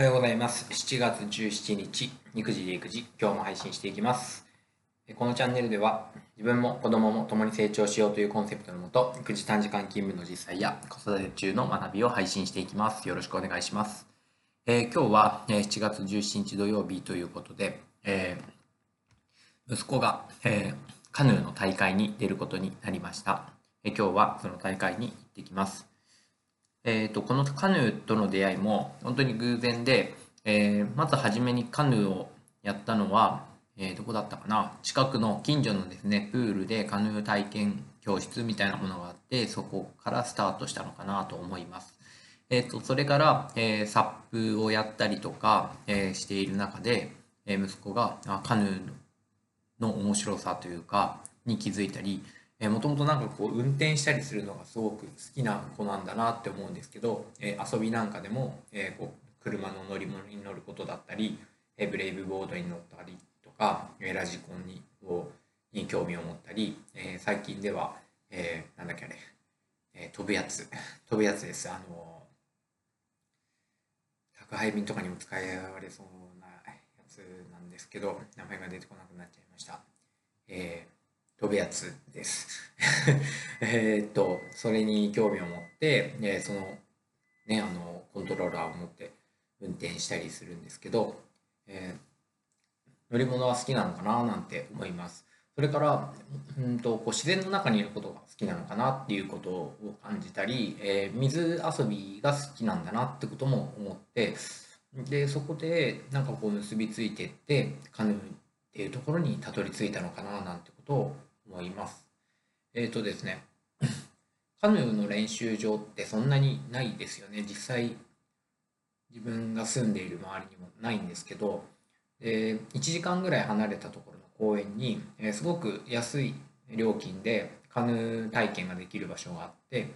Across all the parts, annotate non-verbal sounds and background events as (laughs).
おはようございます。7月17日、育児で育児、今日も配信していきます。このチャンネルでは、自分も子供も共に成長しようというコンセプトのもと、育児短時間勤務の実際や子育て中の学びを配信していきます。よろしくお願いします。えー今日はえ7月17日土曜日ということで、えー息子が、えーカヌーの大会に出ることになりました。えー今日はその大会に行ってきます。えー、とこのカヌーとの出会いも本当に偶然で、えーまず初めにカヌーをやったのは、えーどこだったかな？近くの近所のですねプールでカヌー体験教室みたいなものがあってそこからスタートしたのかなと思います。えー、とそれから、えーサップをやったりとか、えーしている中で、えー息子がカヌーの面白さというかに気づいたりもともとなんかこう運転したりするのがすごく好きな子なんだなって思うんですけど、えー遊びなんかでも、えーこう車の乗り物に乗ることだったり、えブレイブボードに乗ったりとか、えーラジコンにをに興味を持ったり、え最近では、えなんだっけあれ、え飛ぶやつ (laughs) 飛ぶやつですあの宅配便とかにも使われそうなやつなんですけど名前が出てこなくなっちゃいました。えー飛ぶやつです。(laughs) えっと、それに興味を持って、えその、ね、あの、コントローラーを持って運転したりするんですけど、えー乗り物は好きなのかななんて思います。それから、うんとこう自然の中にいることが好きなのかなっていうことを感じたり、えー水遊びが好きなんだなってことも思って、で、そこでなんかこう結びついていって、カヌーっていうところにたどり着いたのかななんてことを思います。えっ、とですね、(clears throat) カヌーの練習場ってそんなにないですよね。実際、自分が住んでいる周りにもないんですけど、で1時間ぐらい離れたところの公園に、えーすごく安い料金でカヌー体験ができる場所があって、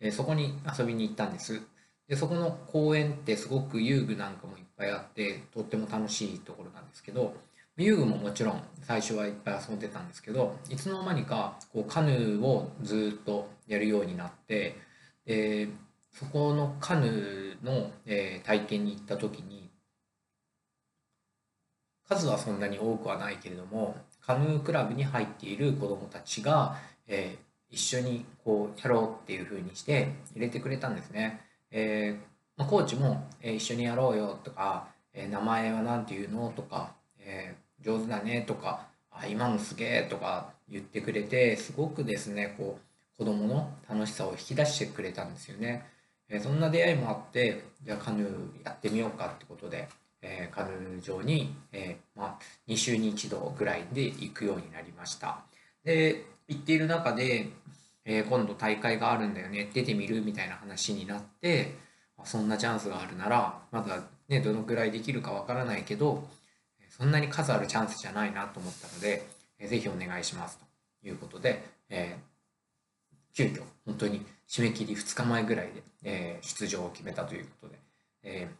えーそこに遊びに行ったんです。でそこの公園ってすごく遊具なんかもいっぱいあってとっても楽しいところなんですけど遊具ももちろん最初はいっぱい遊んでたんですけどいつの間にかこうカヌーをずっとやるようになってでそこのカヌーの、えー体験に行った時に数はそんなに多くはないけれどもカヌークラブに入っている子どもたちが、えー一緒にこうやろうっていう風にして入れてくれたんですね。えーまあ、コーチも、えー一緒にやろうよとか、えー名前は何て言うのとか、えー上手だねとかあ今のすげえとか言ってくれてすごくですねこう子供の楽しさを引き出してくれたんですよね。えそんな出会いもあってじゃあカヌーやってみようかってことで、えーカヌー場に、えーまあ、2週に1度ぐらいで行くようになりました。で行っている中で、えー今度大会があるんだよね出てみるみたいな話になってそんなチャンスがあるならまだねどのくらいできるかわからないけどそんなに数あるチャンスじゃないなと思ったので、えーぜひお願いしますということで、えー急遽本当に締め切り2日前ぐらいで、えー出場を決めたということで、えー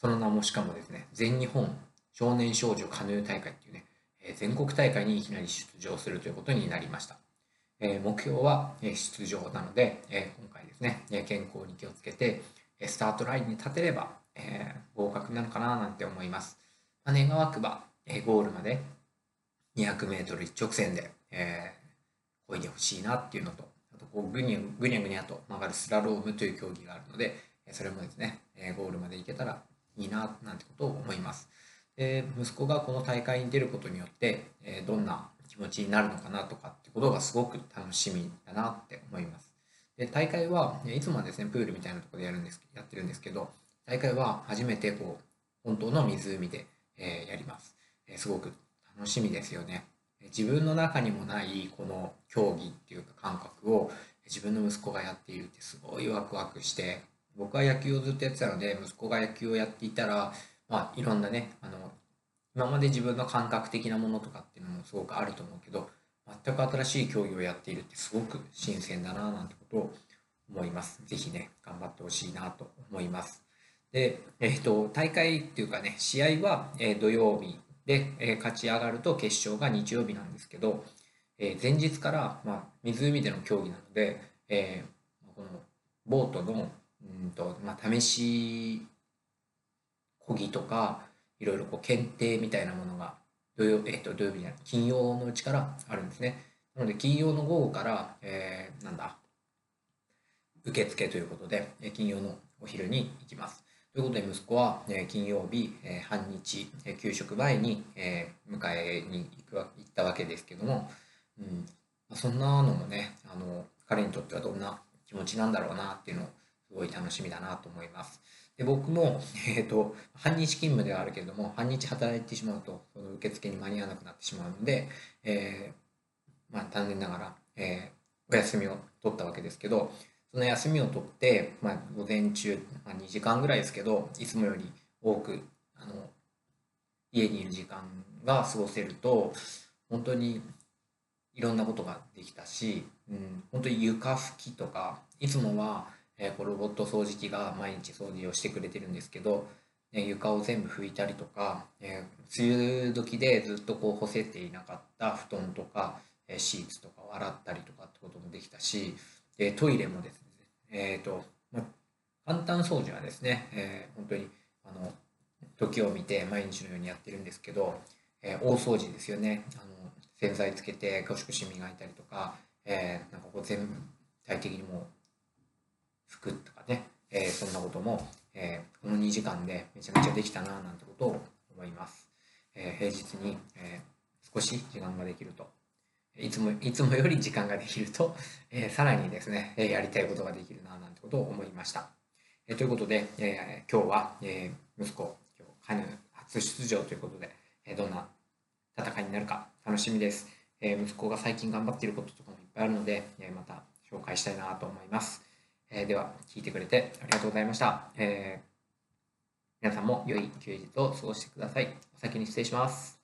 その名もしかもですね全日本少年少女カヌー大会っていうね、えー全国大会にいきなり出場するということになりました。えー目標はえ出場なので、えー今回ですね、え健康に気をつけて、スタートラインに立てれば、えー合格なのかななんて思います。まあ願わくば、えゴールまで 200m 一直線で、えー、漕いでほしいなっていうのと、あとこうぐにゃぐにゃぐにゃと曲がるスラロームという競技があるので、それもですね、えゴールまで行けたらいいななんてことを思います。で息子がこの大会に出ることによって、えどんな気持ちになるのかなとかってことがすごく楽しみだなって思います。で大会はいいつもはですねプールみたいなところでやるんですやってるんですけど大会は初めてこう本当の湖で、えーやります、えーすごく楽しみですよね自分の中にもないこの競技っていうか感覚を自分の息子がやっているってすごいワクワクして僕は野球をずっとやってたので息子が野球をやっていたらまあいろんなねあの今まで自分の感覚的なものとかっていうのもすごくあると思うけど全く新しい競技をやっているってすごく新鮮だななんてことを思います。ぜひね、頑張ってほしいなと思います。で、えっ、と、大会っていうかね、試合は、え土曜日で、え勝ち上がると決勝が日曜日なんですけど、え前日から、まあ、湖での競技なので、えこのボートのうんと、まあ、試し講義とかいろいろこう検定みたいなものが土曜,、えー、と土曜日には金曜のうちからあるんですね。なので金曜の午後から、えー、なんだ受付ということで金曜のお昼に行きます。ということで息子は金曜日半日給食前に迎えに行く行ったわけですけども、うん、そんなのもねあの彼にとってはどんな気持ちなんだろうなっていうのをすごい楽しみだなと思います。で僕も、(laughs) えーと、半日勤務ではあるけれども半日働いてしまうとその受付に間に合わなくなってしまうので、えー、まあ、残念ながら、えー、お休みを取ったわけですけどその休みを取って、まあ、午前中、まあ、2時間ぐらいですけどいつもより多くあの家にいる時間が過ごせると本当にいろんなことができたし、うん、本当に床拭きとかいつもは、えー、こうロボット掃除機が毎日掃除をしてくれてるんですけど、ね、床を全部拭いたりとか、えー、梅雨時でずっとこう干せていなかった布団とか、え、シーツとかを洗ったりとかってこともできたしでトイレもですね、えーとま簡単掃除はですね、えー、本当にあの時を見て毎日のようにやってるんですけど、えー、大掃除ですよねあの洗剤つけてゴシゴシ磨いたりとか、えー、なんかこう全体的にもう拭くとかね、えー、そんなことも、えー、この2時間でめちゃめちゃできたななんてことを思います。えー、平日に、えー、少し時間ができるといつも (laughs) いつもより時間ができると、(laughs) えー、さらにですね、えやりたいことができるななんてことを思いました。え、ということで、え、今日は、え、息子今日カヌー初出場ということで、え、どんな戦いになるか楽しみです。え、息子が最近頑張っていることとかもいっぱいあるので、え、また紹介したいなと思います。え、では、聞いてくれてありがとうございました。えー、皆さんも良い休日を過ごしてください。お先に失礼します。